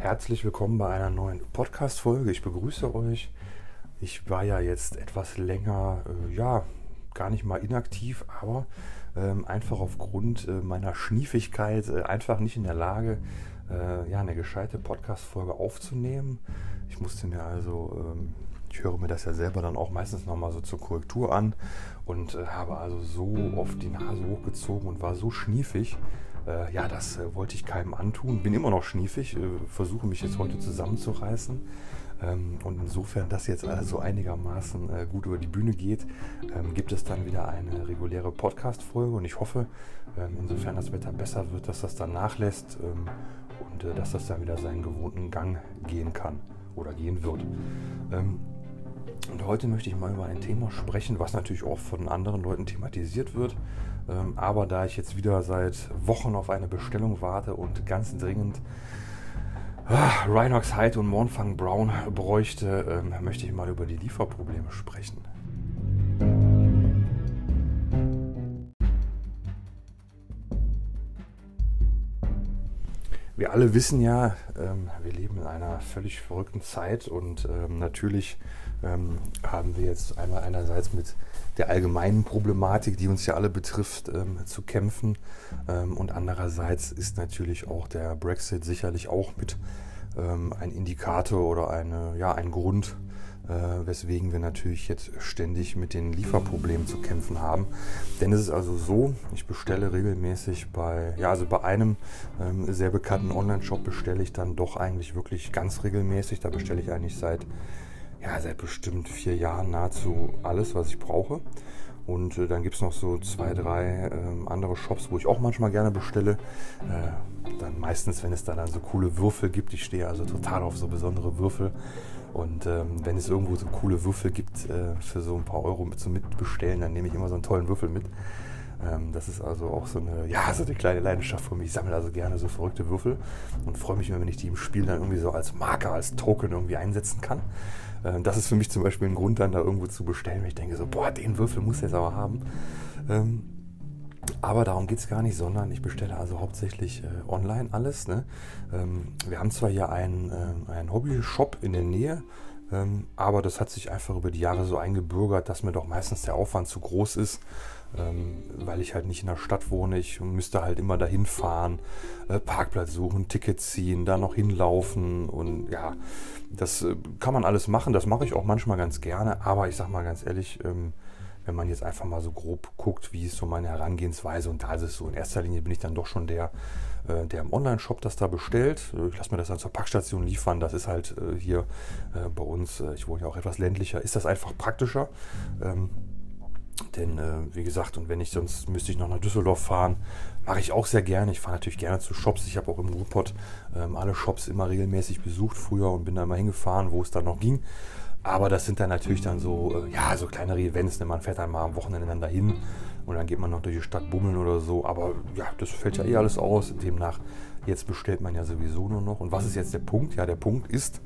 Herzlich willkommen bei einer neuen Podcast-Folge. Ich begrüße euch. Ich war ja jetzt etwas länger, äh, ja, gar nicht mal inaktiv, aber ähm, einfach aufgrund äh, meiner Schniefigkeit äh, einfach nicht in der Lage, äh, ja, eine gescheite Podcast-Folge aufzunehmen. Ich musste mir also, ähm, ich höre mir das ja selber dann auch meistens nochmal so zur Korrektur an und äh, habe also so oft die Nase hochgezogen und war so schniefig, äh, ja, das äh, wollte ich keinem antun. Bin immer noch schniefig, äh, versuche mich jetzt heute zusammenzureißen. Ähm, und insofern das jetzt also einigermaßen äh, gut über die Bühne geht, ähm, gibt es dann wieder eine reguläre Podcast-Folge. Und ich hoffe, ähm, insofern das Wetter besser wird, dass das dann nachlässt ähm, und äh, dass das dann wieder seinen gewohnten Gang gehen kann oder gehen wird. Und heute möchte ich mal über ein Thema sprechen, was natürlich auch von anderen Leuten thematisiert wird. Ähm, aber da ich jetzt wieder seit Wochen auf eine Bestellung warte und ganz dringend ah, Rhinox Hyde und Mornfang Brown bräuchte, ähm, möchte ich mal über die Lieferprobleme sprechen. Wir alle wissen ja, ähm, wir leben in einer völlig verrückten Zeit und natürlich ähm, haben wir jetzt einmal einerseits mit der allgemeinen Problematik, die uns ja alle betrifft, ähm, zu kämpfen ähm, und andererseits ist natürlich auch der Brexit sicherlich auch mit ähm, ein Indikator oder eine, ja, ein Grund, äh, weswegen wir natürlich jetzt ständig mit den Lieferproblemen zu kämpfen haben. Denn es ist also so, ich bestelle regelmäßig bei, ja, also bei einem ähm, sehr bekannten Online-Shop bestelle ich dann doch eigentlich wirklich ganz regelmäßig. Da bestelle ich eigentlich seit, ja, seit bestimmt vier Jahren nahezu alles, was ich brauche. Und äh, dann gibt es noch so zwei, drei äh, andere Shops, wo ich auch manchmal gerne bestelle. Äh, dann meistens, wenn es da dann so coole Würfel gibt. Ich stehe also total auf so besondere Würfel. Und ähm, wenn es irgendwo so coole Würfel gibt äh, für so ein paar Euro mit, zum Mitbestellen, dann nehme ich immer so einen tollen Würfel mit. Ähm, das ist also auch so eine, ja, so eine kleine Leidenschaft von mir. Ich sammle also gerne so verrückte Würfel und freue mich immer, wenn ich die im Spiel dann irgendwie so als Marker, als Token irgendwie einsetzen kann. Ähm, das ist für mich zum Beispiel ein Grund, dann da irgendwo zu bestellen, wenn ich denke so, boah, den Würfel muss jetzt aber haben. Ähm, aber darum geht es gar nicht, sondern ich bestelle also hauptsächlich äh, online alles. Ne? Ähm, wir haben zwar hier einen, äh, einen Hobby-Shop in der Nähe, aber das hat sich einfach über die Jahre so eingebürgert, dass mir doch meistens der Aufwand zu groß ist, ähm, weil ich halt nicht in der Stadt wohne. Ich müsste halt immer dahin fahren, äh, Parkplatz suchen, Ticket ziehen, da noch hinlaufen und ja, das äh, kann man alles machen. Das mache ich auch manchmal ganz gerne, aber ich sag mal ganz ehrlich, ähm, wenn man jetzt einfach mal so grob guckt, wie ist so meine Herangehensweise und da ist es so, in erster Linie bin ich dann doch schon der, äh, der im Online-Shop das da bestellt. Ich lasse mir das dann zur Packstation liefern. Das ist halt äh, hier äh, bei uns, ich wohne ja auch etwas ländlicher, ist das einfach praktischer. Ähm, denn äh, wie gesagt, und wenn ich sonst müsste ich noch nach Düsseldorf fahren, mache ich auch sehr gerne. Ich fahre natürlich gerne zu Shops. Ich habe auch im Ruhrpott ähm, alle Shops immer regelmäßig besucht früher und bin da immer hingefahren, wo es dann noch ging. Aber das sind dann natürlich dann so, äh, ja, so kleinere Events. Ne? Man fährt dann mal am Wochenende dann dahin und dann geht man noch durch die Stadt bummeln oder so. Aber ja, das fällt ja eh alles aus. Demnach, jetzt bestellt man ja sowieso nur noch. Und was ist jetzt der Punkt? Ja, der Punkt ist,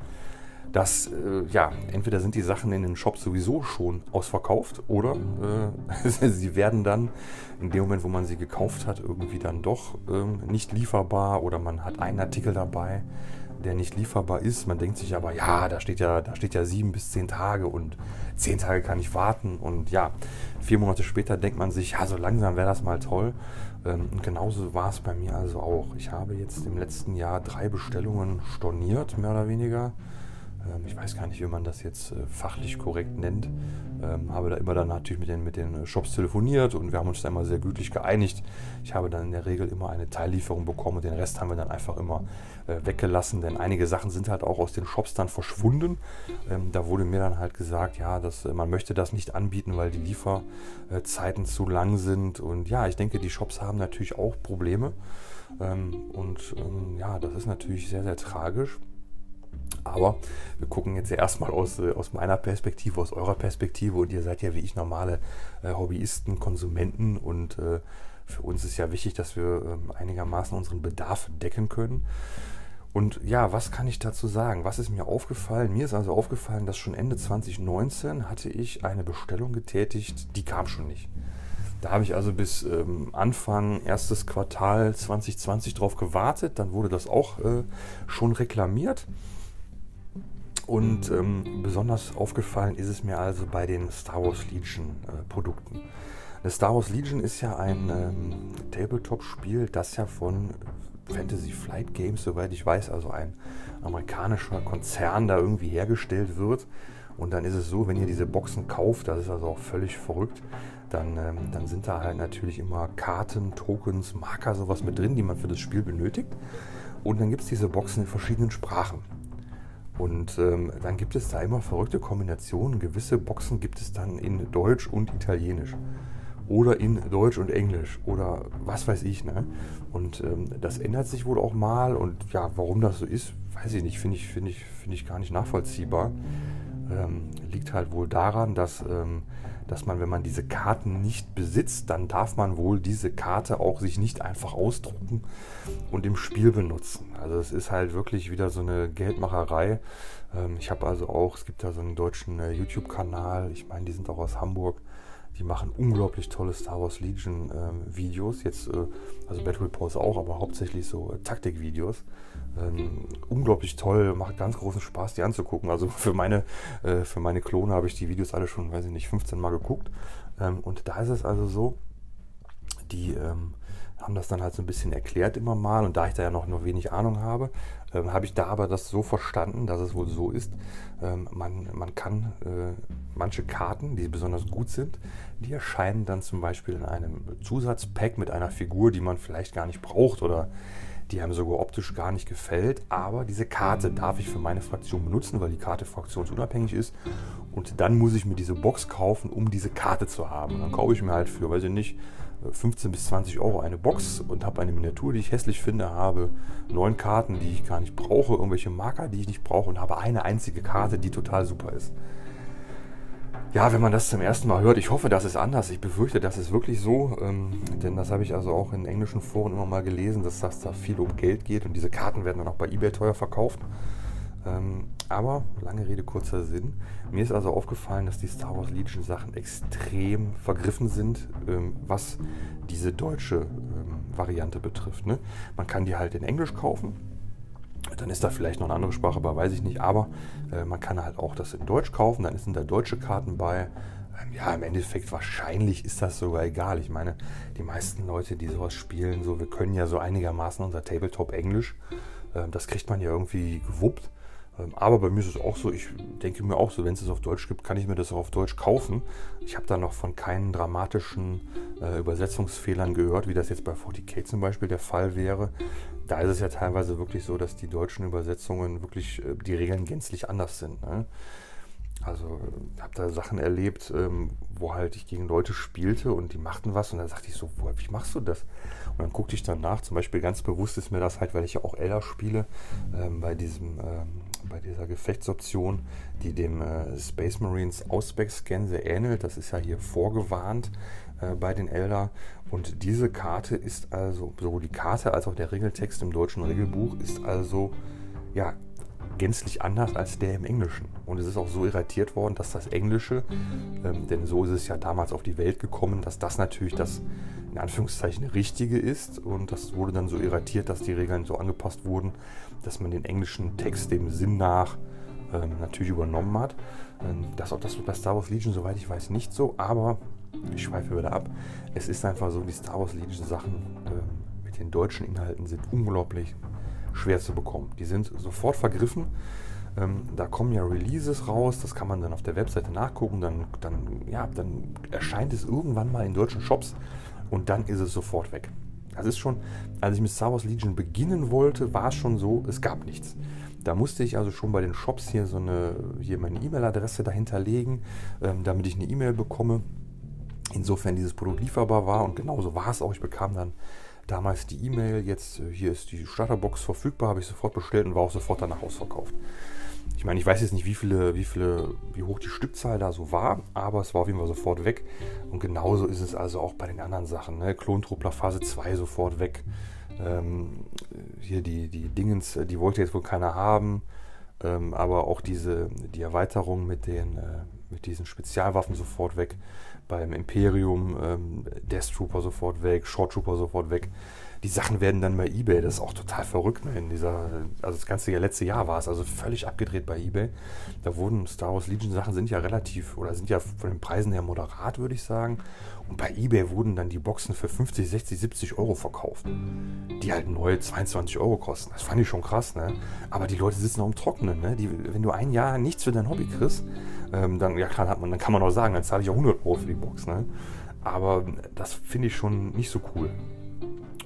dass, äh, ja, entweder sind die Sachen in den Shops sowieso schon ausverkauft oder äh, sie werden dann in dem Moment, wo man sie gekauft hat, irgendwie dann doch äh, nicht lieferbar oder man hat einen Artikel dabei, der nicht lieferbar ist. Man denkt sich aber, ja, da steht ja, da steht ja sieben bis zehn Tage und zehn Tage kann ich warten. Und ja, vier Monate später denkt man sich, ja, so langsam wäre das mal toll. Ähm, und genauso war es bei mir also auch. Ich habe jetzt im letzten Jahr drei Bestellungen storniert, mehr oder weniger. Ähm, ich weiß gar nicht, wie man das jetzt äh, fachlich korrekt nennt. Ähm, habe da immer dann natürlich mit den, mit den Shops telefoniert und wir haben uns da immer sehr gütlich geeinigt. Ich habe dann in der Regel immer eine Teillieferung bekommen und den Rest haben wir dann einfach immer äh, weggelassen, denn einige Sachen sind halt auch aus den Shops dann verschwunden. Ähm, da wurde mir dann halt gesagt, ja, dass, äh, man möchte das nicht anbieten, weil die Lieferzeiten zu lang sind. Und ja, ich denke, die Shops haben natürlich auch Probleme. und ja, das ist natürlich sehr, sehr tragisch. Aber wir gucken jetzt ja erstmal aus, äh, aus meiner Perspektive, aus eurer Perspektive und ihr seid ja wie ich normale äh, Hobbyisten, Konsumenten und äh, für uns ist ja wichtig, dass wir äh, einigermaßen unseren Bedarf decken können. Und ja, was kann ich dazu sagen? Was ist mir aufgefallen? Mir ist also aufgefallen, dass schon Ende 2019 hatte ich eine Bestellung getätigt, die kam schon nicht. Da habe ich also bis ähm, Anfang erstes Quartal 2020 drauf gewartet. Dann wurde das auch äh, schon reklamiert. Und ähm, besonders aufgefallen ist es mir also bei den Star Wars Legion äh, Produkten. Das Star Wars Legion ist ja ein ähm, Tabletop-Spiel, das ja von Fantasy Flight Games, soweit ich weiß, also ein amerikanischer Konzern da irgendwie hergestellt wird. Und dann ist es so, wenn ihr diese Boxen kauft, das ist also auch völlig verrückt, dann, ähm, dann sind da halt natürlich immer Karten, Tokens, Marker, sowas mit drin, die man für das Spiel benötigt. Und dann gibt es diese Boxen in verschiedenen Sprachen. Und ähm, dann gibt es da immer verrückte Kombinationen. Gewisse Boxen gibt es dann in Deutsch und Italienisch. Oder in Deutsch und Englisch. Oder was weiß ich. Ne? Und ähm, das ändert sich wohl auch mal. Und ja, warum das so ist, weiß ich nicht. Finde ich, find ich, find ich gar nicht nachvollziehbar. Ähm, liegt halt wohl daran, dass, ähm, dass man, wenn man diese Karten nicht besitzt, dann darf man wohl diese Karte auch sich nicht einfach ausdrucken und im Spiel benutzen. Also es ist halt wirklich wieder so eine Geldmacherei. Ähm, ich habe also auch, es gibt da so einen deutschen äh, YouTube-Kanal, ich meine, die sind auch aus Hamburg. Die machen unglaublich tolle Star Wars Legion äh, Videos. Jetzt, äh, also Battle Reports auch, aber hauptsächlich so äh, Taktikvideos. Ähm, unglaublich toll, macht ganz großen Spaß, die anzugucken. Also für meine, äh, für meine Klone habe ich die Videos alle schon, weiß ich nicht, 15 Mal geguckt. Ähm, und da ist es also so, die ähm, haben das dann halt so ein bisschen erklärt immer mal. Und da ich da ja noch nur wenig Ahnung habe, ähm, habe ich da aber das so verstanden, dass es wohl so ist, ähm, man, man kann äh, manche Karten, die besonders gut sind, die erscheinen dann zum Beispiel in einem Zusatzpack mit einer Figur, die man vielleicht gar nicht braucht oder die einem sogar optisch gar nicht gefällt. Aber diese Karte darf ich für meine Fraktion benutzen, weil die Karte fraktionsunabhängig ist. Und dann muss ich mir diese Box kaufen, um diese Karte zu haben. Und dann kaufe ich mir halt für, weiß ich nicht, 15 bis 20 Euro eine Box und habe eine Miniatur, die ich hässlich finde, habe neun Karten, die ich gar nicht brauche, irgendwelche Marker, die ich nicht brauche und habe eine einzige Karte, die total super ist. Ja, wenn man das zum ersten Mal hört, ich hoffe, das ist anders. Ich befürchte, das ist wirklich so, ähm, denn das habe ich also auch in englischen Foren immer mal gelesen, dass das da viel um Geld geht und diese Karten werden dann auch bei eBay teuer verkauft. Ähm, aber, lange Rede, kurzer Sinn. Mir ist also aufgefallen, dass die Star Wars Legion Sachen extrem vergriffen sind, ähm, was diese deutsche ähm, Variante betrifft. Ne? Man kann die halt in Englisch kaufen. Dann ist da vielleicht noch eine andere Sprache aber weiß ich nicht. Aber äh, man kann halt auch das in Deutsch kaufen. Dann sind da deutsche Karten bei. Ähm, ja, im Endeffekt wahrscheinlich ist das sogar egal. Ich meine, die meisten Leute, die sowas spielen, so wir können ja so einigermaßen unser Tabletop Englisch. Äh, das kriegt man ja irgendwie gewuppt. Ähm, aber bei mir ist es auch so, ich denke mir auch so, wenn es es auf Deutsch gibt, kann ich mir das auch auf Deutsch kaufen. Ich habe da noch von keinen dramatischen äh, Übersetzungsfehlern gehört, wie das jetzt bei 40k zum Beispiel der Fall wäre. Da ist es ja teilweise wirklich so, dass die deutschen Übersetzungen wirklich äh, die Regeln gänzlich anders sind. Ne? Also habe da Sachen erlebt, ähm, wo halt ich gegen Leute spielte und die machten was und dann sagte ich so, wo, wie machst du das? Und dann guckte ich dann nach, zum Beispiel ganz bewusst ist mir das halt, weil ich ja auch Elder spiele, ähm, bei diesem ähm, bei dieser Gefechtsoption, die dem äh, Space Marines Ausspec-Scan sehr ähnelt. Das ist ja hier vorgewarnt äh, bei den Elder. Und diese Karte ist also, sowohl die Karte als auch der Regeltext im deutschen Regelbuch ist also ja gänzlich anders als der im Englischen. Und es ist auch so irritiert worden, dass das Englische, ähm, denn so ist es ja damals auf die Welt gekommen, dass das natürlich das in Anführungszeichen richtige ist. Und das wurde dann so irritiert, dass die Regeln so angepasst wurden, dass man den englischen Text dem Sinn nach ähm, natürlich übernommen hat. Ähm, das auch das bei Star Wars Legion, soweit ich weiß, nicht so, aber ich schweife wieder ab. Es ist einfach so, die Star Wars Legion Sachen ähm, mit den deutschen Inhalten sind unglaublich schwer zu bekommen. Die sind sofort vergriffen. Ähm, da kommen ja Releases raus, das kann man dann auf der Webseite nachgucken, dann, dann, ja, dann erscheint es irgendwann mal in deutschen Shops und dann ist es sofort weg. Das ist schon, als ich mit Star Wars Legion beginnen wollte, war es schon so, es gab nichts. Da musste ich also schon bei den Shops hier so eine, hier meine E-Mail-Adresse dahinter legen, ähm, damit ich eine E-Mail bekomme. Insofern dieses Produkt lieferbar war und genauso war es auch. Ich bekam dann damals die E-Mail, jetzt äh, hier ist die Starterbox verfügbar, habe ich sofort bestellt und war auch sofort danach ausverkauft. Ich meine, ich weiß jetzt nicht, wie viele, wie viele, wie hoch die Stückzahl da so war, aber es war auf jeden Fall sofort weg. Und genauso ist es also auch bei den anderen Sachen. Ne? Klontruppler Phase 2 sofort weg. Ähm, hier die, die Dingens, die wollte jetzt wohl keiner haben. Ähm, aber auch diese, die Erweiterung mit den, äh, mit diesen Spezialwaffen sofort weg. Beim Imperium ähm, Death Trooper sofort weg, Short Trooper sofort weg die Sachen werden dann bei eBay, das ist auch total verrückt, ne? in dieser, also das ganze letzte Jahr war es also völlig abgedreht bei eBay. Da wurden Star Wars Legion Sachen sind ja relativ oder sind ja von den Preisen her moderat, würde ich sagen. Und bei eBay wurden dann die Boxen für 50, 60, 70 Euro verkauft, die halt neu 22 Euro kosten. Das fand ich schon krass, ne? Aber die Leute sitzen auch im Trockenen, ne? Die, wenn du ein Jahr nichts für dein Hobby kriegst, ähm, dann, ja, klar, hat man, dann kann man auch sagen, dann zahle ich auch 100 Euro für die Box, ne? Aber das finde ich schon nicht so cool.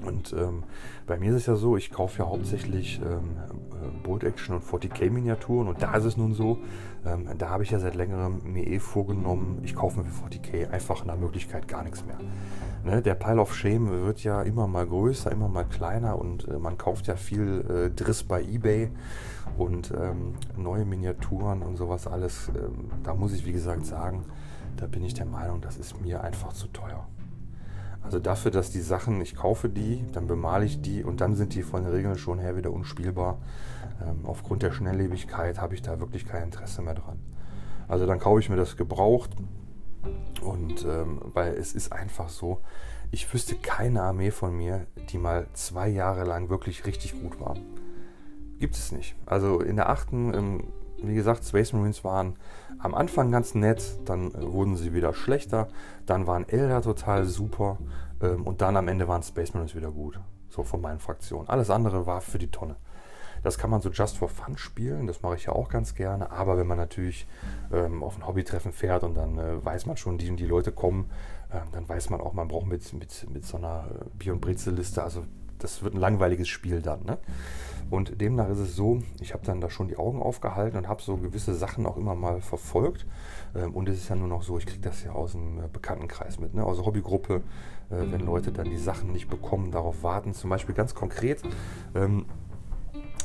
Und ähm, bei mir ist es ja so, ich kaufe ja hauptsächlich ähm, äh, Bolt Action und 40k Miniaturen und da ist es nun so, ähm, da habe ich ja seit längerem mir eh vorgenommen, ich kaufe mir für 40k einfach nach Möglichkeit gar nichts mehr. Ne, der Pile of Shame wird ja immer mal größer, immer mal kleiner und äh, man kauft ja viel äh, Driss bei eBay und ähm, neue Miniaturen und sowas alles. Ähm, da muss ich wie gesagt sagen, da bin ich der Meinung, das ist mir einfach zu teuer. Also dafür, dass die Sachen, ich kaufe die, dann bemale ich die und dann sind die von den Regeln schon her wieder unspielbar. Ähm, aufgrund der Schnelllebigkeit habe ich da wirklich kein Interesse mehr dran. Also dann kaufe ich mir das gebraucht und ähm, weil es ist einfach so, ich wüsste keine Armee von mir, die mal zwei Jahre lang wirklich richtig gut war. Gibt es nicht. Also in der achten, ähm, wie gesagt, Space Marines waren am Anfang ganz nett, dann äh, wurden sie wieder schlechter, dann waren Elder total super ähm, und dann am Ende waren Space Marines wieder gut. So von meinen Fraktionen. Alles andere war für die Tonne. Das kann man so just for fun spielen, das mache ich ja auch ganz gerne. Aber wenn man natürlich ähm, auf ein Hobbytreffen fährt und dann äh, weiß man schon, die und die Leute kommen, äh, dann weiß man auch, man braucht mit, mit, mit so einer äh, Bier- und Brezel-Liste, also das wird ein langweiliges Spiel dann. Ne? Und demnach ist es so, ich habe dann da schon die Augen aufgehalten und habe so gewisse Sachen auch immer mal verfolgt. Ähm, und es ist ja nur noch so, ich kriege das ja aus dem äh, Bekanntenkreis mit, ne? aus der Hobbygruppe, äh, wenn Leute dann die Sachen nicht bekommen, darauf warten. Zum Beispiel ganz konkret. Ähm,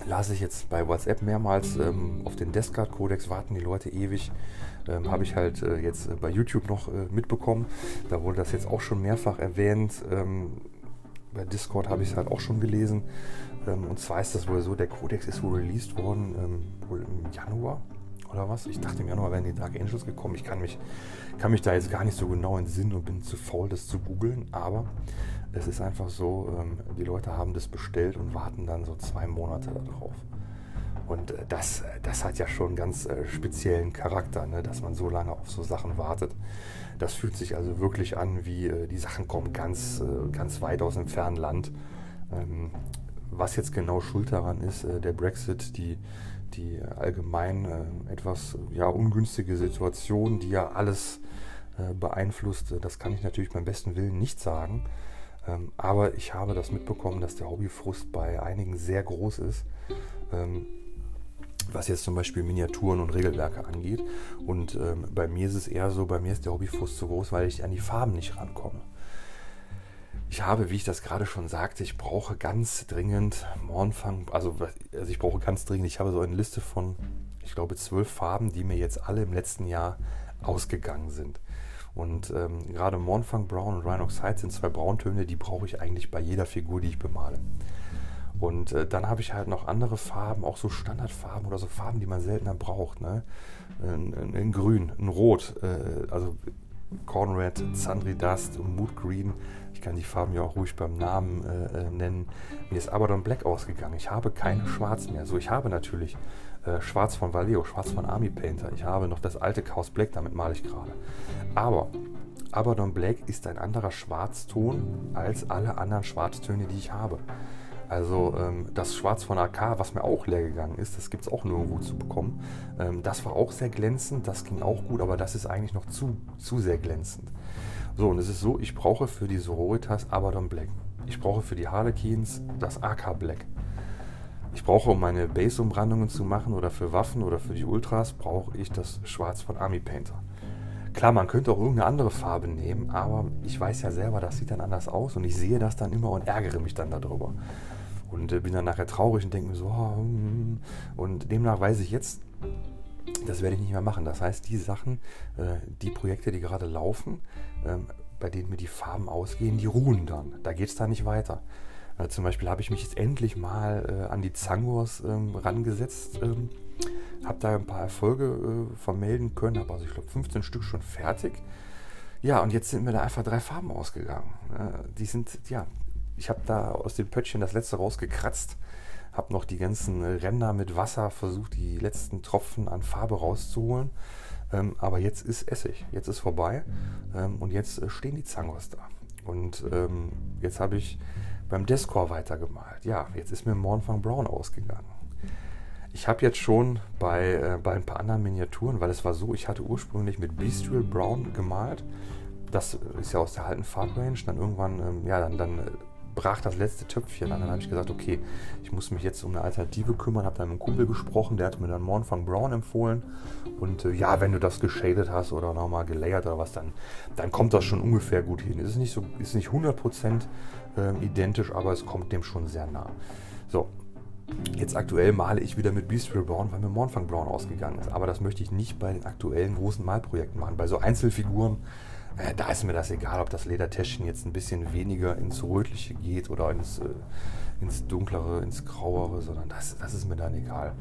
las ich jetzt bei WhatsApp mehrmals ähm, auf den Deskart-Kodex, warten die Leute ewig. Ähm, Habe ich halt äh, jetzt äh, bei YouTube noch äh, mitbekommen. Da wurde das jetzt auch schon mehrfach erwähnt. Ähm, bei Discord habe ich es halt auch schon gelesen. Ähm, und zwar ist das wohl so, der Codex ist wohl released worden, ähm, wohl im Januar oder was? Ich dachte im Januar wären die Dark Angels gekommen. Ich kann mich, kann mich da jetzt gar nicht so genau entsinnen und bin zu faul, das zu googeln. Aber es ist einfach so, ähm, die Leute haben das bestellt und warten dann so zwei Monate darauf. Und äh, das, das hat ja schon einen ganz äh, speziellen Charakter, ne? dass man so lange auf so Sachen wartet. Das fühlt sich also wirklich an, wie äh, die Sachen kommen ganz, äh, ganz weit aus dem fernen Land. Ähm, was jetzt genau schuld daran ist, äh, der Brexit, die, die allgemein äh, etwas ja, ungünstige Situation, die ja alles äh, beeinflusst, das kann ich natürlich beim besten Willen nicht sagen. Ähm, aber ich habe das mitbekommen, dass der Hobbyfrust bei einigen sehr groß ist. Was jetzt zum Beispiel Miniaturen und Regelwerke angeht. Und ähm, bei mir ist es eher so, bei mir ist der Hobbyfrust zu groß, weil ich an die Farben nicht rankomme. Ich habe, wie ich das gerade schon sagte, ich brauche ganz dringend Mornfang, also, also ich brauche ganz dringend, ich habe so eine Liste von, ich glaube, zwölf Farben, die mir jetzt alle im letzten Jahr ausgegangen sind. Und ähm, gerade Mornfang Brown und Rhinox Height sind zwei Brauntöne, die brauche ich eigentlich bei jeder Figur, die ich bemale. Und äh, dann habe ich halt noch andere Farben, auch so Standardfarben oder so Farben, die man seltener braucht. Ne? In, in, in Grün, in Rot, äh, also Corn Red, Sundry Dust und Mood Green. Ich kann die Farben ja auch ruhig beim Namen äh, äh, nennen. Mir ist Abaddon Black ausgegangen. Ich habe keine Schwarz mehr. So, ich habe natürlich äh, Schwarz von Vallejo, Schwarz von Army Painter. Ich habe noch das alte Chaos Black, damit male ich gerade. Aber Abaddon Black ist ein anderer Schwarzton als alle anderen Schwarztöne, die ich habe. Also ähm, das Schwarz von AK, was mir auch leer gegangen ist, das gibt es auch nirgendwo zu bekommen. Ähm, das war auch sehr glänzend, das ging auch gut, aber das ist eigentlich noch zu, zu sehr glänzend. So, und es ist so, ich brauche für die Sororitas Abaddon Black. Ich brauche für die Harlequins das AK Black. Ich brauche, um meine Base-Umbrandungen zu machen oder für Waffen oder für die Ultras, brauche ich das Schwarz von Army Painter. Klar, man könnte auch irgendeine andere Farbe nehmen, aber ich weiß ja selber, das sieht dann anders aus und ich sehe das dann immer und ärgere mich dann darüber. Und äh, bin dann nachher traurig und denke mir so, oh, und demnach weiß ich jetzt, das werde ich nicht mehr machen. Das heißt, die Sachen, äh, die Projekte, die gerade laufen, ähm, bei denen mir die Farben ausgehen, die ruhen dann. Da geht es dann nicht weiter. Äh, zum Beispiel habe ich mich jetzt endlich mal an die Zangors ähm, rangesetzt, ähm, habe da ein paar Erfolge vermelden können, habe also ich glaube 15 Stück schon fertig. Ja, und jetzt sind mir da einfach drei Farben ausgegangen. Die sind, ja, ich habe da aus dem Pöttchen das letzte rausgekratzt, habe noch die ganzen Ränder mit Wasser versucht, die letzten Tropfen an Farbe rauszuholen. Ähm, aber jetzt ist Essig, jetzt ist vorbei ähm, und jetzt äh, stehen die Zangos da. Und ähm, jetzt habe ich beim Descore weitergemalt. Ja, jetzt ist mir Mornfang Brown ausgegangen. Ich habe jetzt schon bei, äh, bei ein paar anderen Miniaturen, weil es war so, ich hatte ursprünglich mit Bestial Brown gemalt. Das ist ja aus der alten Farbrange. Dann irgendwann, ähm, ja, dann, dann äh, brach das letzte Töpfchen an. Dann habe ich gesagt, okay, ich muss mich jetzt um eine Alternative kümmern. Habe dann mit einem Kumpel gesprochen, der hat mir dann Mornfang Brown empfohlen. Und äh, ja, wenn du das geschadet hast oder nochmal gelayert oder was, dann, dann kommt das schon ungefähr gut hin. Es ist nicht, so, ist nicht 100% äh, identisch, aber es kommt dem schon sehr nah. So, Jetzt aktuell male ich wieder mit Bestial Brown, weil mir Mornfang Brown ausgegangen ist. Aber das möchte ich nicht bei den aktuellen großen Malprojekten machen. Bei so Einzelfiguren äh, da ist mir das egal, ob das Ledertäschchen jetzt ein bisschen weniger ins Rötliche geht oder ins, äh, ins Dunklere, ins Grauere, sondern das, das ist mir dann egal.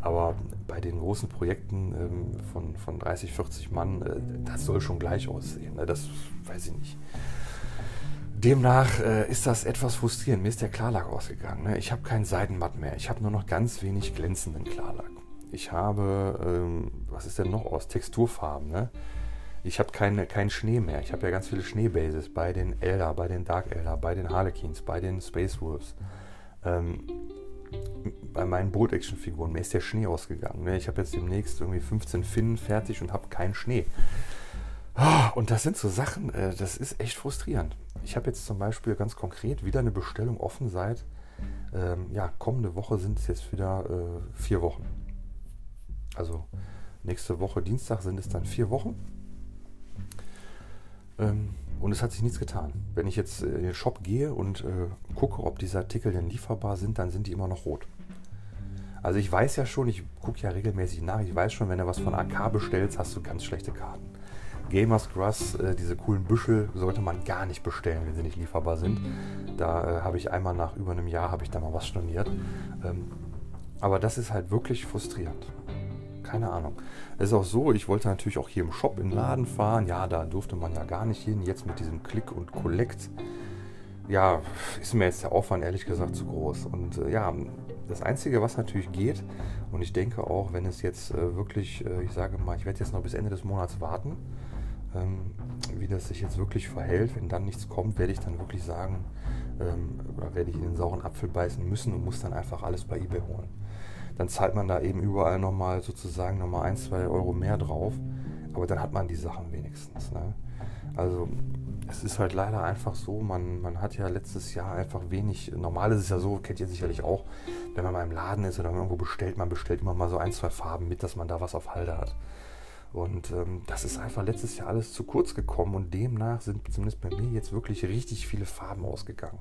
Aber bei den großen Projekten ähm, von, von 30, 40 Mann, äh, das soll schon gleich aussehen. Ne? Das weiß ich nicht. Demnach äh, ist das etwas frustrierend. Mir ist der Klarlack ausgegangen. Ne? Ich habe keinen Seidenmatt mehr. Ich habe nur noch ganz wenig glänzenden Klarlack. Ich habe, ähm, was ist denn noch aus? Texturfarben. Ne? Ich habe keine, keinen Schnee mehr. Ich habe ja ganz viele Schneebases bei den Elder, bei den Dark Elder, bei den Harlequins, bei den Space Wolves. Ähm, bei meinen Bolt-Action-Figuren, mir ist der Schnee ausgegangen. Ne? Ich habe jetzt demnächst irgendwie 15 Finnen fertig und habe keinen Schnee. Ah, und das sind so Sachen, äh, das ist echt frustrierend. Ich habe jetzt zum Beispiel ganz konkret wieder eine Bestellung offen seit, ähm, ja, kommende Woche sind es jetzt wieder äh, vier Wochen. Also nächste Woche Dienstag sind es dann vier Wochen. Ähm, und es hat sich nichts getan. Wenn ich jetzt in den Shop gehe und äh, gucke, ob diese Artikel denn lieferbar sind, dann sind die immer noch rot. Also ich weiß ja schon, ich gucke ja regelmäßig nach, ich weiß schon, wenn du was von AK bestellst, hast du ganz schlechte Karten. Gamers Grass, äh, diese coolen Büschel, sollte man gar nicht bestellen, wenn sie nicht lieferbar sind. Da äh, habe ich einmal nach über einem Jahr, habe ich da mal was storniert. Ähm, aber das ist halt wirklich frustrierend keine Ahnung. Es ist auch so, ich wollte natürlich auch hier im Shop in den Laden fahren. Ja, da durfte man ja gar nicht hin. Jetzt mit diesem Click und Collect, ja, ist mir jetzt der Aufwand ehrlich gesagt zu groß. Und äh, ja, das Einzige, was natürlich geht, und ich denke auch, wenn es jetzt äh, wirklich, äh, ich sage mal, ich werde jetzt noch bis Ende des Monats warten, ähm, wie das sich jetzt wirklich verhält. Wenn dann nichts kommt, werde ich dann wirklich sagen, ähm, oder werde ich in den sauren Apfel beißen müssen und muss dann einfach alles bei eBay holen dann zahlt man da eben überall nochmal sozusagen nochmal ein, zwei Euro mehr drauf. Aber dann hat man die Sachen wenigstens. Ne? Also es ist halt leider einfach so, man, man hat ja letztes Jahr einfach wenig, normal ist es ja so, kennt ihr sicherlich auch, wenn man mal im Laden ist oder irgendwo bestellt, man bestellt immer mal so ein, zwei Farben mit, dass man da was auf Halde hat. Und ähm, das ist einfach letztes Jahr alles zu kurz gekommen und demnach sind zumindest bei mir jetzt wirklich richtig viele Farben ausgegangen.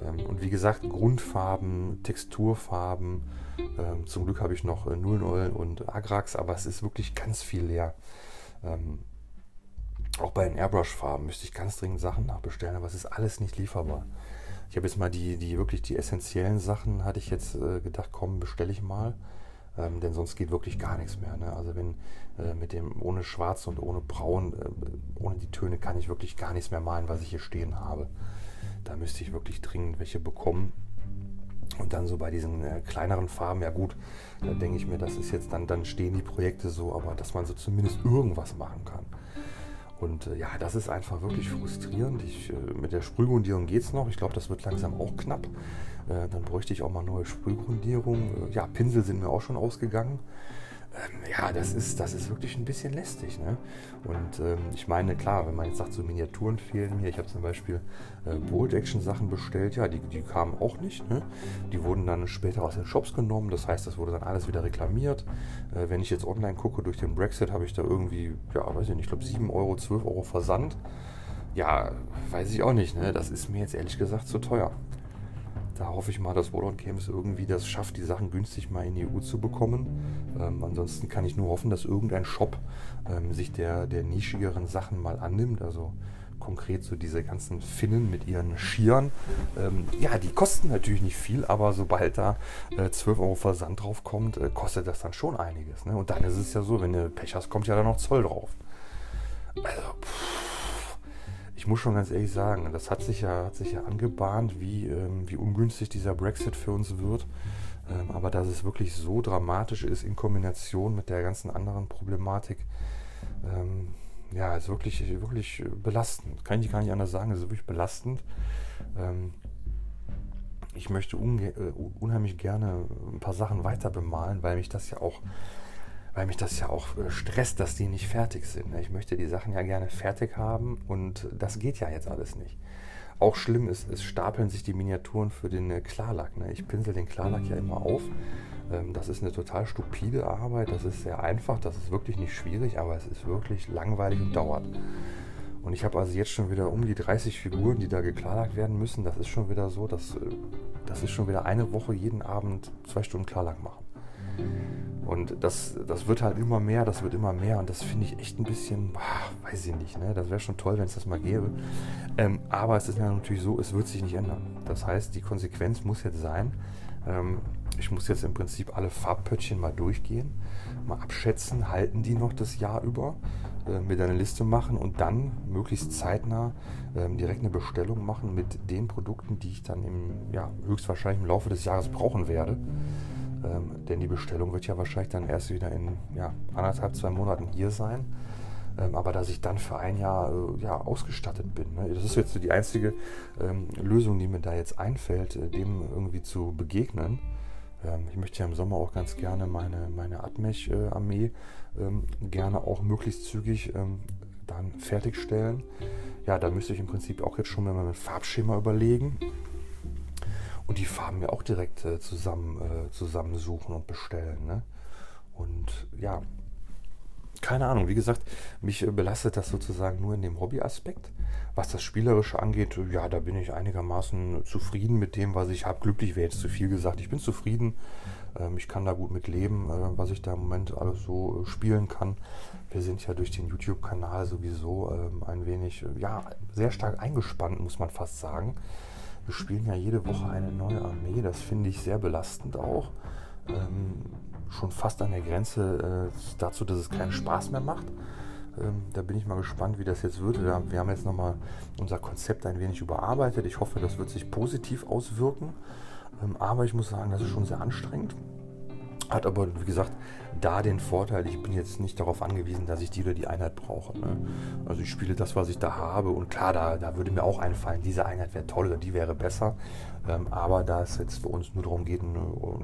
Ähm, und wie gesagt, Grundfarben, Texturfarben. Ähm, zum Glück habe ich noch äh, Nullnoll und Agrax, aber es ist wirklich ganz viel leer. Ähm, auch bei den Airbrush-Farben müsste ich ganz dringend Sachen nachbestellen, aber es ist alles nicht lieferbar. Ich habe jetzt mal die, die wirklich die essentiellen Sachen, hatte ich jetzt äh, gedacht, komm, bestelle ich mal. Ähm, denn sonst geht wirklich gar nichts mehr. Ne? Also wenn äh, mit dem ohne Schwarz und ohne Braun, äh, ohne die Töne kann ich wirklich gar nichts mehr malen, was ich hier stehen habe. Da müsste ich wirklich dringend welche bekommen. Und dann so bei diesen äh, kleineren Farben, ja gut, da denke ich mir, das ist jetzt dann, dann stehen die Projekte so, aber dass man so zumindest irgendwas machen kann. Und äh, ja, das ist einfach wirklich frustrierend. Ich, äh, mit der Sprühgrundierung geht es noch. Ich glaube, das wird langsam auch knapp. Äh, dann bräuchte ich auch mal neue Sprühgrundierung. Äh, ja, Pinsel sind mir auch schon ausgegangen ähm, ja, das ist, das ist wirklich ein bisschen lästig. Ne? Und ähm, ich meine, klar, wenn man jetzt sagt, so Miniaturen fehlen mir, ich habe zum Beispiel äh, Bold-Action-Sachen bestellt, ja, die, die kamen auch nicht. Ne? Die wurden dann später aus den Shops genommen, das heißt, das wurde dann alles wieder reklamiert. Äh, wenn ich jetzt online gucke, durch den Brexit habe ich da irgendwie, ja, weiß ich nicht, ich glaube 7 Euro, 12 Euro Versand. Ja, weiß ich auch nicht, ne? das ist mir jetzt ehrlich gesagt zu teuer. Da hoffe ich mal, dass Warlord Games irgendwie das schafft, die Sachen günstig mal in die EU zu bekommen. Ähm, ansonsten kann ich nur hoffen, dass irgendein Shop ähm, sich der, der nischigeren Sachen mal annimmt. Also konkret so diese ganzen Finnen mit ihren Skiern. Ähm, ja, die kosten natürlich nicht viel, aber sobald da äh, 12 Euro Versand drauf kommt, äh, kostet das dann schon einiges. Ne? Und dann ist es ja so, wenn du Pech hast, kommt ja dann noch Zoll drauf. Also, pff, ich muss schon ganz ehrlich sagen, das hat sich ja, hat sich ja angebahnt, wie, ähm, wie ungünstig dieser Brexit für uns wird. Ähm, aber dass es wirklich so dramatisch ist in Kombination mit der ganzen anderen Problematik, ähm, ja, ist wirklich, wirklich belastend. Kann ich gar nicht anders sagen, es ist wirklich belastend. Ähm, ich möchte äh, unheimlich gerne ein paar Sachen weiter bemalen, weil mich das ja auch, weil mich das ja auch äh, stresst, dass die nicht fertig sind. Ne? Ich möchte die Sachen ja gerne fertig haben und das geht ja jetzt alles nicht. Auch schlimm ist, es stapeln sich die Miniaturen für den äh, Klarlack. Ne? Ich pinsel den Klarlack ja immer auf. Ähm, das ist eine total stupide Arbeit. Das ist sehr einfach, das ist wirklich nicht schwierig, aber es ist wirklich langweilig und dauert. Und ich habe also jetzt schon wieder um die 30 Figuren, die da geklarlackt werden müssen. Das ist schon wieder so, dass, äh, das ist schon wieder eine Woche jeden Abend zwei Stunden Klarlack machen. Und das, das wird halt immer mehr, das wird immer mehr und das finde ich echt ein bisschen, boah, weiß ich nicht, ne? das wäre schon toll, wenn es das mal gäbe. Ähm, aber es ist ja natürlich so, es wird sich nicht ändern. Das heißt, die Konsequenz muss jetzt sein, ähm, ich muss jetzt im Prinzip alle Farbpöttchen mal durchgehen, mal abschätzen, halten die noch das Jahr über, äh, mir dann eine Liste machen und dann möglichst zeitnah äh, direkt eine Bestellung machen mit den Produkten, die ich dann im, ja, höchstwahrscheinlich im Laufe des Jahres brauchen werde. Ähm, denn die Bestellung wird ja wahrscheinlich dann erst wieder in ja, anderthalb, zwei Monaten hier sein. Ähm, aber dass ich dann für ein Jahr äh, ja, ausgestattet bin. Ne? Das ist jetzt die einzige ähm, Lösung, die mir da jetzt einfällt, äh, dem irgendwie zu begegnen. Ähm, ich möchte ja im Sommer auch ganz gerne meine, meine Admech-Armee ähm, gerne auch möglichst zügig ähm, dann fertigstellen. Ja, da müsste ich im Prinzip auch jetzt schon mal mein Farbschema überlegen und die Farben mir auch direkt äh, zusammen, äh, zusammensuchen und bestellen. Ne? Und ja, keine Ahnung, wie gesagt, mich äh, belastet das sozusagen nur in dem Hobbyaspekt. Was das Spielerische angeht, ja, da bin ich einigermaßen zufrieden mit dem, was ich habe. Glücklich wäre jetzt zu viel gesagt. Ich bin zufrieden. Ähm, ich kann da gut mit leben, äh, was ich da im Moment alles so äh, spielen kann. Wir sind ja durch den YouTube-Kanal sowieso ähm, ein wenig, äh, ja, sehr stark eingespannt, muss man fast sagen. Wir spielen ja jede Woche eine neue Armee. Das finde ich sehr belastend auch. Ähm, schon fast an der Grenze äh, dazu, dass es keinen Spaß mehr macht. Ähm, da bin ich mal gespannt, wie das jetzt wird. Wir haben jetzt nochmal unser Konzept ein wenig überarbeitet. Ich hoffe, das wird sich positiv auswirken. Ähm, aber ich muss sagen, das ist schon sehr anstrengend. Hat aber, wie gesagt, da den Vorteil, ich bin jetzt nicht darauf angewiesen, dass ich die oder die Einheit brauche. Ne? Also ich spiele das, was ich da habe. Und klar, da, da würde mir auch einfallen, diese Einheit wäre toll oder die wäre besser. Ähm, aber da es jetzt für uns nur darum geht, ein,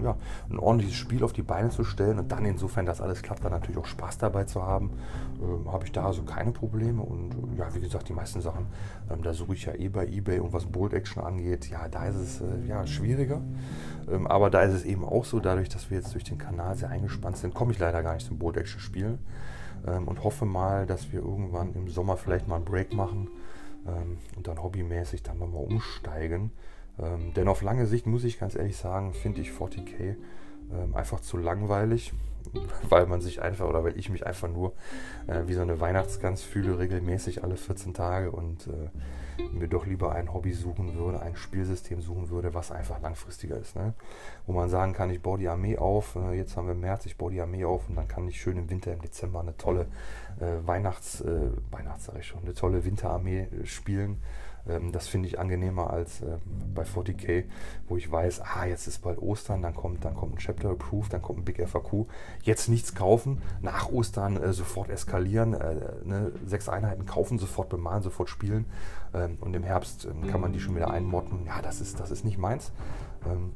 ja, ein ordentliches Spiel auf die Beine zu stellen und dann insofern, dass alles klappt, dann natürlich auch Spaß dabei zu haben, ähm, habe ich da also keine Probleme. Und ja, wie gesagt, die meisten Sachen, ähm, da suche ich ja eh bei eBay und was Bold Action angeht, ja, da ist es äh, ja, schwieriger. Ähm, aber da ist es eben auch so, dadurch, dass wir jetzt durch den Kanal sehr eingespannt sind, komme ich leider gar nicht zum Bold Action spielen ähm, und hoffe mal, dass wir irgendwann im Sommer vielleicht mal einen Break machen ähm, und dann hobbymäßig dann nochmal umsteigen. Ähm, denn auf lange Sicht muss ich ganz ehrlich sagen, finde ich 40k ähm, einfach zu langweilig, weil man sich einfach oder weil ich mich einfach nur äh, wie so eine Weihnachtsgans fühle, regelmäßig alle 14 Tage und äh, mir doch lieber ein Hobby suchen würde, ein Spielsystem suchen würde, was einfach langfristiger ist. Ne? Wo man sagen kann, ich baue die Armee auf, äh, jetzt haben wir März, ich baue die Armee auf und dann kann ich schön im Winter, im Dezember eine tolle äh, Weihnachts, äh, Weihnachts sag ich schon, eine tolle Winterarmee äh, spielen das finde ich angenehmer als äh, bei 40k, wo ich weiß, ah, jetzt ist bald Ostern, dann kommt, dann kommt ein Chapter Approved, dann kommt ein Big FAQ. Jetzt nichts kaufen, nach Ostern äh, sofort eskalieren, äh, ne, sechs Einheiten kaufen, sofort bemalen, sofort spielen. Ähm, und im Herbst ähm, kann man die schon wieder einmotten. Ja, das ist, das ist nicht meins. Ähm,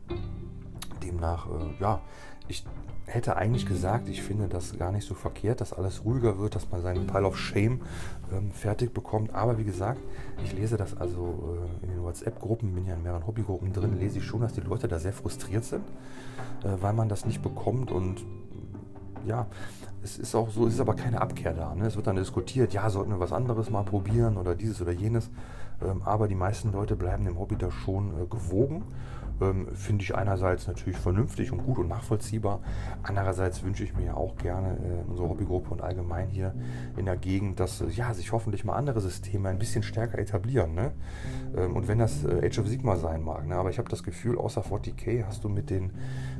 demnach, äh, ja, ich hätte eigentlich gesagt, ich finde das gar nicht so verkehrt, dass alles ruhiger wird, dass man seinen Pile of Shame ähm, fertig bekommt. Aber wie gesagt, ich lese das also äh, in den WhatsApp-Gruppen, bin ja in mehreren Hobbygruppen drin, lese ich schon, dass die Leute da sehr frustriert sind, äh, weil man das nicht bekommt und ja, es ist auch so, es ist aber keine Abkehr da. Ne? Es wird dann diskutiert, ja, sollten wir was anderes mal probieren oder dieses oder jenes. Ähm, aber die meisten Leute bleiben dem Hobby da schon äh, gewogen ähm, finde ich einerseits natürlich vernünftig und gut und nachvollziehbar. Andererseits wünsche ich mir auch gerne äh, unsere Hobbygruppe und allgemein hier in der Gegend, dass äh, ja, sich hoffentlich mal andere Systeme ein bisschen stärker etablieren. Ne? Ähm, und wenn das äh, Age of Sigma sein mag, ne? aber ich habe das Gefühl, außer 40k hast du mit, den,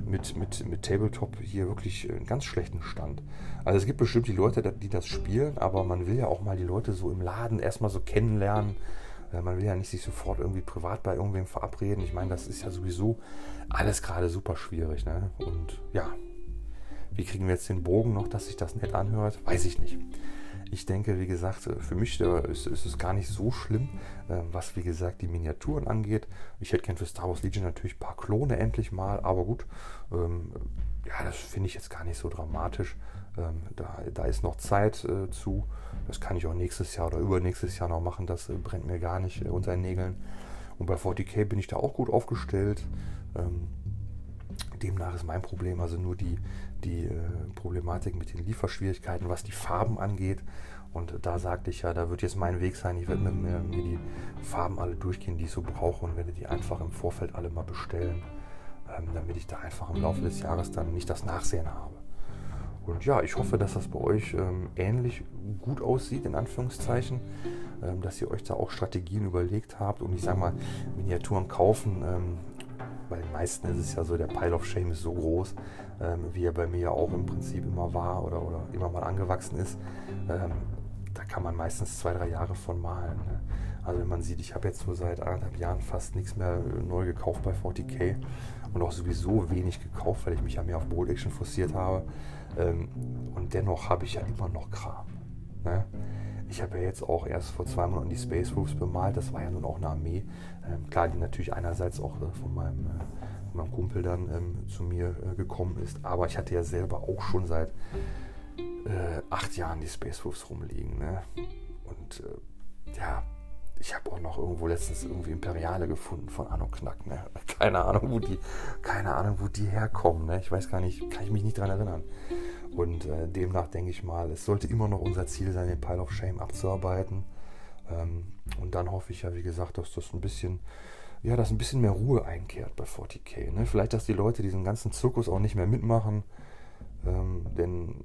mit, mit, mit Tabletop hier wirklich einen ganz schlechten Stand. Also es gibt bestimmt die Leute, die das spielen, aber man will ja auch mal die Leute so im Laden erstmal so kennenlernen man will ja nicht sich sofort irgendwie privat bei irgendwem verabreden. Ich meine, das ist ja sowieso alles gerade super schwierig. Ne? Und ja, wie kriegen wir jetzt den Bogen noch, dass sich das nett anhört? Weiß ich nicht. Ich denke, wie gesagt, für mich äh, ist, ist es gar nicht so schlimm, äh, was wie gesagt die Miniaturen angeht. Ich hätte gern für Star Wars Legion natürlich ein paar Klone endlich mal, aber gut, ähm, ja, das finde ich jetzt gar nicht so dramatisch. Ähm, da, da ist noch Zeit äh, zu. Das kann ich auch nächstes Jahr oder übernächstes Jahr noch machen. Das äh, brennt mir gar nicht äh, unter den Nägeln. Und bei 40k bin ich da auch gut aufgestellt. Ähm, demnach ist mein Problem also nur die, die äh, Problematik mit den Lieferschwierigkeiten, was die Farben angeht. Und da sagte ich ja, da wird jetzt mein Weg sein. Ich werde mir, mir, mir die Farben alle durchgehen, die ich so brauche und werde die einfach im Vorfeld alle mal bestellen, ähm, damit ich da einfach im Laufe des Jahres dann nicht das Nachsehen habe. Und ja, ich hoffe, dass das bei euch ähm, ähnlich gut aussieht, in Anführungszeichen, ähm, dass ihr euch da auch Strategien überlegt habt und ich sage mal, Miniaturen kaufen. Ähm, bei den meisten ist es ja so, der Pile of Shame ist so groß, ähm, wie er bei mir ja auch im Prinzip immer war oder, oder immer mal angewachsen ist. Ähm, da kann man meistens zwei, drei Jahre von malen. Ne? Also wenn man sieht, ich habe jetzt so seit anderthalb Jahren fast nichts mehr neu gekauft bei 40k und auch sowieso wenig gekauft, weil ich mich ja mehr auf Bold Action forciert habe. Ähm, und dennoch habe ich ja immer noch Kram. Ne? Ich habe ja jetzt auch erst vor zwei Monaten die Space Wolves bemalt. Das war ja nun auch eine Armee. Ähm, klar, die natürlich einerseits auch äh, von meinem, äh, von meinem Kumpel dann ähm, zu mir äh, gekommen ist. Aber ich hatte ja selber auch schon seit äh, acht Jahren die Space Wolves rumliegen. Ne? Und äh, ja, ich habe auch noch irgendwo letztens irgendwie Imperiale gefunden von Anno Knack. Ne? Keine Ahnung, wo die, keine Ahnung, wo die herkommen. Ne? Ich weiß gar nicht, kann ich mich nicht daran erinnern. Und äh, demnach denke ich mal, es sollte immer noch unser Ziel sein, den Pile of Shame abzuarbeiten. Ähm, und dann hoffe ich ja, wie gesagt, dass das ein bisschen, ja, dass ein bisschen mehr Ruhe einkehrt bei 40k. Ne? Vielleicht, dass die Leute diesen ganzen Zirkus auch nicht mehr mitmachen. Ähm, denn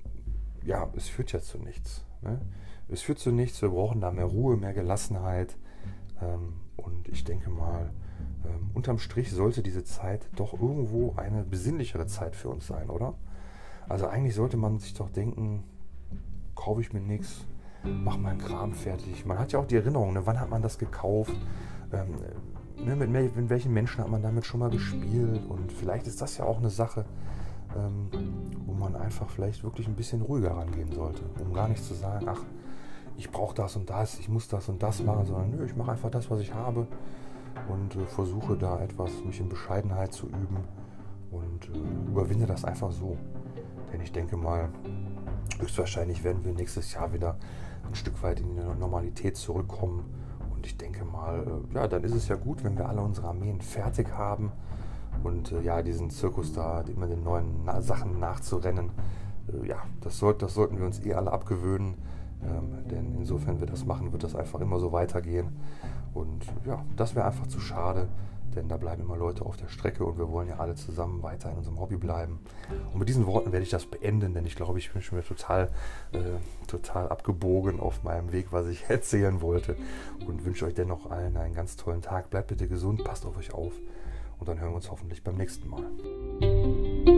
ja, es führt ja zu nichts. Ne? Es führt zu nichts. Wir brauchen da mehr Ruhe, mehr Gelassenheit. Ähm, und ich denke mal, ähm, unterm Strich sollte diese Zeit doch irgendwo eine besinnlichere Zeit für uns sein, oder? Also eigentlich sollte man sich doch denken, kaufe ich mir nichts, mach meinen Kram fertig. Man hat ja auch die Erinnerung, ne? wann hat man das gekauft? Ähm, ne? mit, welchen Menschen hat man damit schon mal gespielt? Und vielleicht ist das ja auch eine Sache, ähm, wo man einfach vielleicht wirklich ein bisschen ruhiger rangehen sollte, um gar nicht zu sagen, ach, ich brauche das und das, ich muss das und das machen, sondern nö, ich mache einfach das, was ich habe und äh, versuche da etwas, mich in Bescheidenheit zu üben und äh, überwinde das einfach so. Denn ich denke mal, höchstwahrscheinlich werden wir nächstes Jahr wieder ein Stück weit in die Normalität zurückkommen. Und ich denke mal, äh, ja, dann ist es ja gut, wenn wir alle unsere Armeen fertig haben und äh, ja, diesen Zirkus da, immer den neuen Na Sachen nachzurennen, äh, ja, das, sollt, das sollten wir uns eh alle abgewöhnen ähm, denn insofern wir das machen, wird das einfach immer so weitergehen. Und ja, das wäre einfach zu schade, denn da bleiben immer Leute auf der Strecke und wir wollen ja alle zusammen weiter in unserem Hobby bleiben. Und mit diesen Worten werde ich das beenden, denn ich glaube, ich bin schon wieder total, äh, total abgebogen auf meinem Weg, was ich erzählen wollte. Und wünsche euch dennoch allen einen ganz tollen Tag. Bleibt bitte gesund, passt auf euch auf und dann hören wir uns hoffentlich beim nächsten Mal.